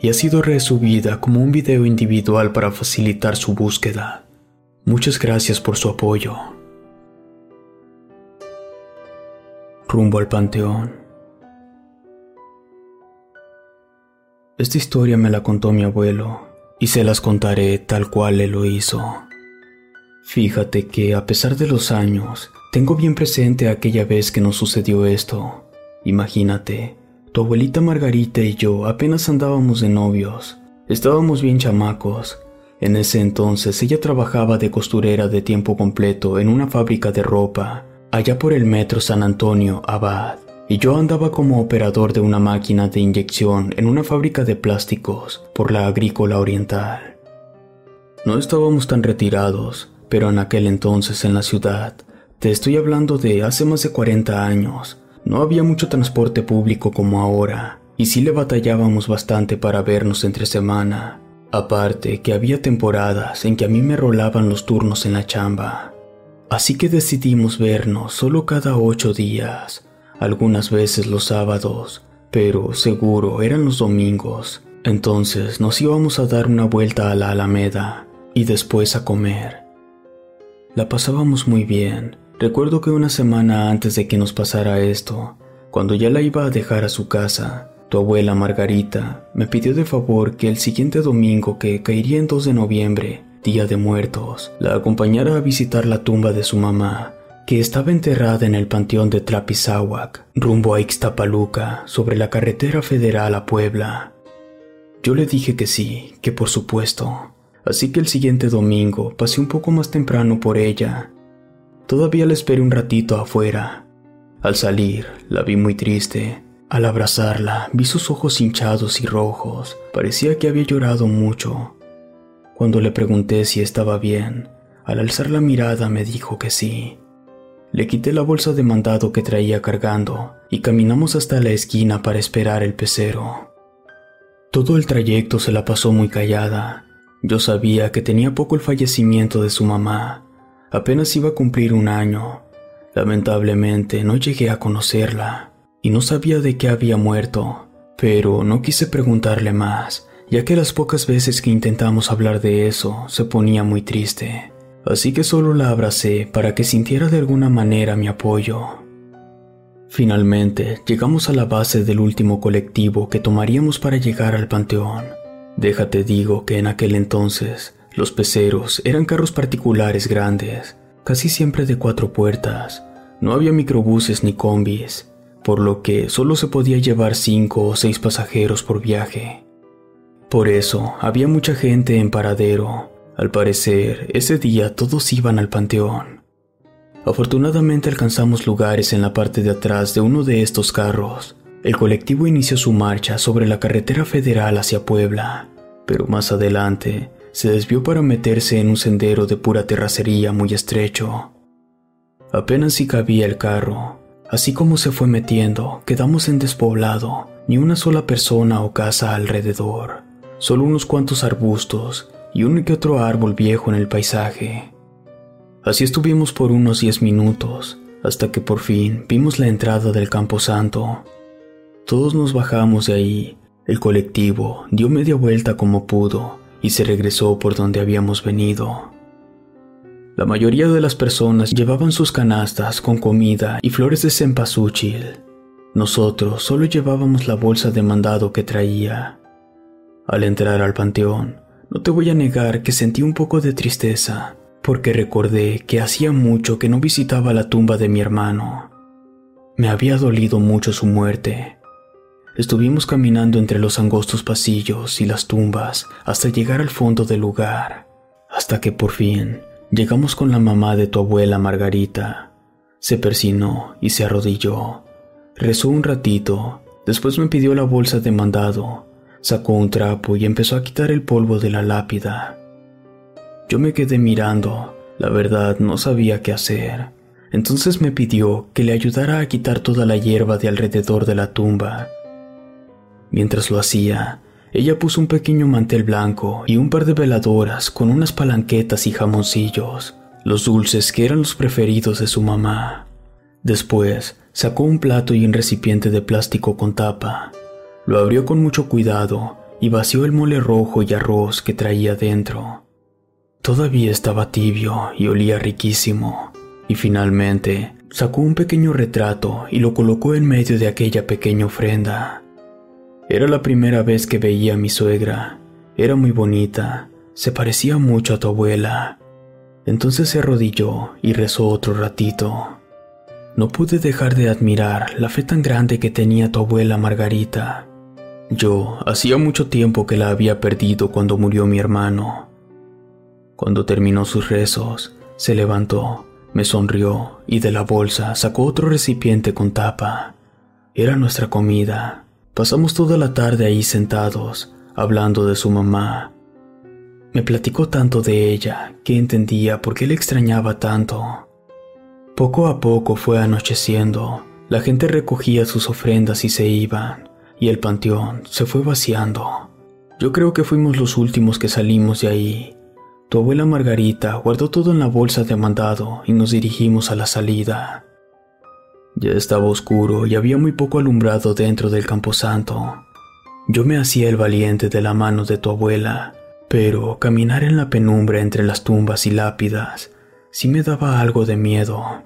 y ha sido resubida como un video individual para facilitar su búsqueda. Muchas gracias por su apoyo. Rumbo al Panteón. Esta historia me la contó mi abuelo y se las contaré tal cual él lo hizo. Fíjate que a pesar de los años, tengo bien presente aquella vez que nos sucedió esto. Imagínate, tu abuelita Margarita y yo apenas andábamos de novios. Estábamos bien chamacos. En ese entonces ella trabajaba de costurera de tiempo completo en una fábrica de ropa, allá por el metro San Antonio, Abad. Y yo andaba como operador de una máquina de inyección en una fábrica de plásticos por la agrícola oriental. No estábamos tan retirados, pero en aquel entonces en la ciudad, te estoy hablando de hace más de 40 años, no había mucho transporte público como ahora, y sí le batallábamos bastante para vernos entre semana. Aparte que había temporadas en que a mí me rolaban los turnos en la chamba. Así que decidimos vernos solo cada ocho días, algunas veces los sábados, pero seguro eran los domingos. Entonces nos íbamos a dar una vuelta a la Alameda y después a comer. La pasábamos muy bien, Recuerdo que una semana antes de que nos pasara esto, cuando ya la iba a dejar a su casa, tu abuela Margarita me pidió de favor que el siguiente domingo que caería en 2 de noviembre, Día de Muertos, la acompañara a visitar la tumba de su mamá, que estaba enterrada en el panteón de Tlapizahuac, rumbo a Ixtapaluca, sobre la carretera federal a Puebla. Yo le dije que sí, que por supuesto. Así que el siguiente domingo pasé un poco más temprano por ella Todavía la esperé un ratito afuera. Al salir, la vi muy triste. Al abrazarla, vi sus ojos hinchados y rojos. Parecía que había llorado mucho. Cuando le pregunté si estaba bien, al alzar la mirada me dijo que sí. Le quité la bolsa de mandado que traía cargando y caminamos hasta la esquina para esperar el pecero. Todo el trayecto se la pasó muy callada. Yo sabía que tenía poco el fallecimiento de su mamá, Apenas iba a cumplir un año. Lamentablemente no llegué a conocerla y no sabía de qué había muerto, pero no quise preguntarle más, ya que las pocas veces que intentamos hablar de eso se ponía muy triste. Así que solo la abracé para que sintiera de alguna manera mi apoyo. Finalmente llegamos a la base del último colectivo que tomaríamos para llegar al panteón. Déjate digo que en aquel entonces los peceros eran carros particulares grandes, casi siempre de cuatro puertas. No había microbuses ni combis, por lo que solo se podía llevar cinco o seis pasajeros por viaje. Por eso había mucha gente en paradero. Al parecer, ese día todos iban al panteón. Afortunadamente alcanzamos lugares en la parte de atrás de uno de estos carros. El colectivo inició su marcha sobre la carretera federal hacia Puebla, pero más adelante se desvió para meterse en un sendero de pura terracería muy estrecho. Apenas si cabía el carro, así como se fue metiendo, quedamos en despoblado, ni una sola persona o casa alrededor, solo unos cuantos arbustos y un que otro árbol viejo en el paisaje. Así estuvimos por unos diez minutos, hasta que por fin vimos la entrada del camposanto. Todos nos bajamos de ahí, el colectivo dio media vuelta como pudo, y se regresó por donde habíamos venido. La mayoría de las personas llevaban sus canastas con comida y flores de cempasúchil. Nosotros solo llevábamos la bolsa de mandado que traía. Al entrar al panteón, no te voy a negar que sentí un poco de tristeza, porque recordé que hacía mucho que no visitaba la tumba de mi hermano. Me había dolido mucho su muerte. Estuvimos caminando entre los angostos pasillos y las tumbas hasta llegar al fondo del lugar, hasta que por fin llegamos con la mamá de tu abuela Margarita. Se persinó y se arrodilló. Rezó un ratito, después me pidió la bolsa de mandado Sacó un trapo y empezó a quitar el polvo de la lápida. Yo me quedé mirando, la verdad no sabía qué hacer. Entonces me pidió que le ayudara a quitar toda la hierba de alrededor de la tumba. Mientras lo hacía, ella puso un pequeño mantel blanco y un par de veladoras con unas palanquetas y jamoncillos, los dulces que eran los preferidos de su mamá. Después, sacó un plato y un recipiente de plástico con tapa. Lo abrió con mucho cuidado y vació el mole rojo y arroz que traía dentro. Todavía estaba tibio y olía riquísimo, y finalmente sacó un pequeño retrato y lo colocó en medio de aquella pequeña ofrenda. Era la primera vez que veía a mi suegra. Era muy bonita, se parecía mucho a tu abuela. Entonces se arrodilló y rezó otro ratito. No pude dejar de admirar la fe tan grande que tenía tu abuela Margarita. Yo hacía mucho tiempo que la había perdido cuando murió mi hermano. Cuando terminó sus rezos, se levantó, me sonrió y de la bolsa sacó otro recipiente con tapa. Era nuestra comida. Pasamos toda la tarde ahí sentados, hablando de su mamá. Me platicó tanto de ella que entendía por qué le extrañaba tanto. Poco a poco fue anocheciendo. La gente recogía sus ofrendas y se iban y el panteón se fue vaciando. Yo creo que fuimos los últimos que salimos de ahí. Tu abuela Margarita guardó todo en la bolsa de mandado y nos dirigimos a la salida. Ya estaba oscuro y había muy poco alumbrado dentro del camposanto. Yo me hacía el valiente de la mano de tu abuela, pero caminar en la penumbra entre las tumbas y lápidas sí me daba algo de miedo.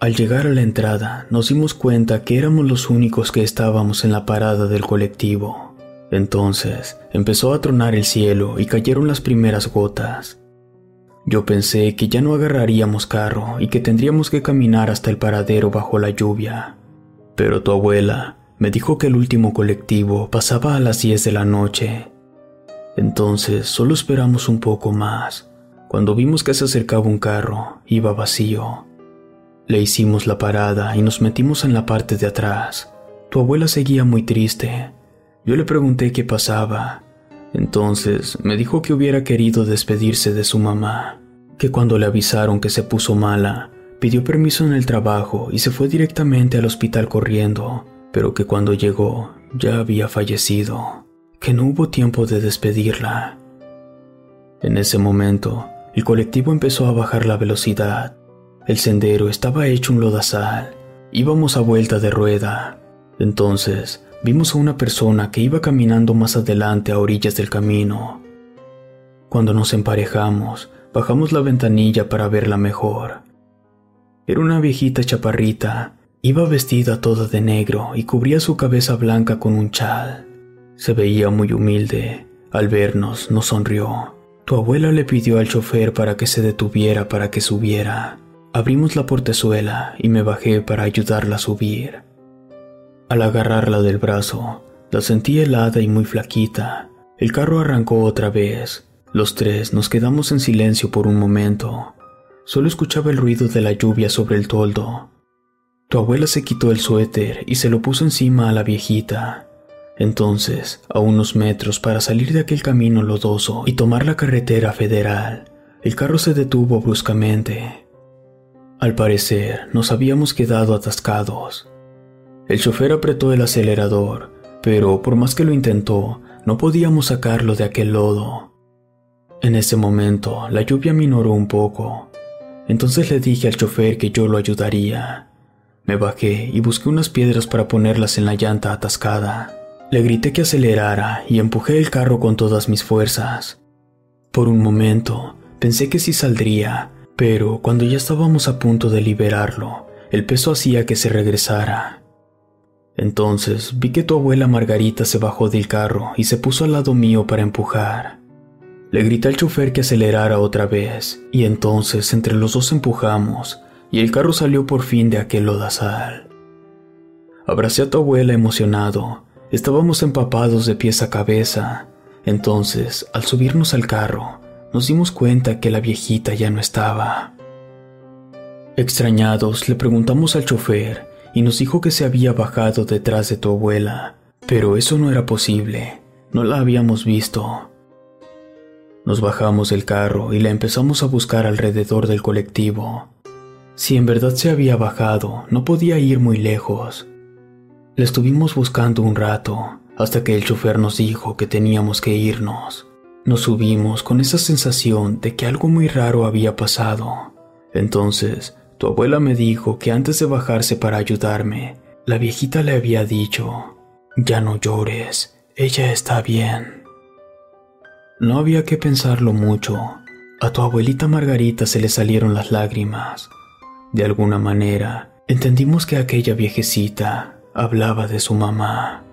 Al llegar a la entrada, nos dimos cuenta que éramos los únicos que estábamos en la parada del colectivo. Entonces empezó a tronar el cielo y cayeron las primeras gotas. Yo pensé que ya no agarraríamos carro y que tendríamos que caminar hasta el paradero bajo la lluvia. Pero tu abuela me dijo que el último colectivo pasaba a las 10 de la noche. Entonces solo esperamos un poco más. Cuando vimos que se acercaba un carro, iba vacío. Le hicimos la parada y nos metimos en la parte de atrás. Tu abuela seguía muy triste. Yo le pregunté qué pasaba. Entonces me dijo que hubiera querido despedirse de su mamá, que cuando le avisaron que se puso mala, pidió permiso en el trabajo y se fue directamente al hospital corriendo, pero que cuando llegó ya había fallecido, que no hubo tiempo de despedirla. En ese momento, el colectivo empezó a bajar la velocidad el sendero estaba hecho un lodazal. Íbamos a vuelta de rueda. Entonces vimos a una persona que iba caminando más adelante a orillas del camino. Cuando nos emparejamos, bajamos la ventanilla para verla mejor. Era una viejita chaparrita. Iba vestida toda de negro y cubría su cabeza blanca con un chal. Se veía muy humilde. Al vernos, nos sonrió. Tu abuela le pidió al chofer para que se detuviera para que subiera. Abrimos la portezuela y me bajé para ayudarla a subir. Al agarrarla del brazo, la sentí helada y muy flaquita. El carro arrancó otra vez. Los tres nos quedamos en silencio por un momento. Solo escuchaba el ruido de la lluvia sobre el toldo. Tu abuela se quitó el suéter y se lo puso encima a la viejita. Entonces, a unos metros para salir de aquel camino lodoso y tomar la carretera federal, el carro se detuvo bruscamente. Al parecer, nos habíamos quedado atascados. El chofer apretó el acelerador, pero por más que lo intentó, no podíamos sacarlo de aquel lodo. En ese momento, la lluvia minoró un poco. Entonces le dije al chofer que yo lo ayudaría. Me bajé y busqué unas piedras para ponerlas en la llanta atascada. Le grité que acelerara y empujé el carro con todas mis fuerzas. Por un momento, pensé que sí saldría, pero cuando ya estábamos a punto de liberarlo, el peso hacía que se regresara. Entonces vi que tu abuela Margarita se bajó del carro y se puso al lado mío para empujar. Le grité al chofer que acelerara otra vez, y entonces entre los dos empujamos, y el carro salió por fin de aquel lodazal. Abracé a tu abuela emocionado, estábamos empapados de pies a cabeza, entonces, al subirnos al carro, nos dimos cuenta que la viejita ya no estaba. Extrañados, le preguntamos al chofer y nos dijo que se había bajado detrás de tu abuela, pero eso no era posible, no la habíamos visto. Nos bajamos del carro y la empezamos a buscar alrededor del colectivo. Si en verdad se había bajado, no podía ir muy lejos. La estuvimos buscando un rato, hasta que el chofer nos dijo que teníamos que irnos. Nos subimos con esa sensación de que algo muy raro había pasado. Entonces tu abuela me dijo que antes de bajarse para ayudarme, la viejita le había dicho, ya no llores, ella está bien. No había que pensarlo mucho. A tu abuelita Margarita se le salieron las lágrimas. De alguna manera, entendimos que aquella viejecita hablaba de su mamá.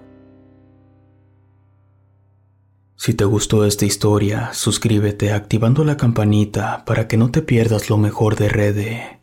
Si te gustó esta historia, suscríbete activando la campanita para que no te pierdas lo mejor de Rede.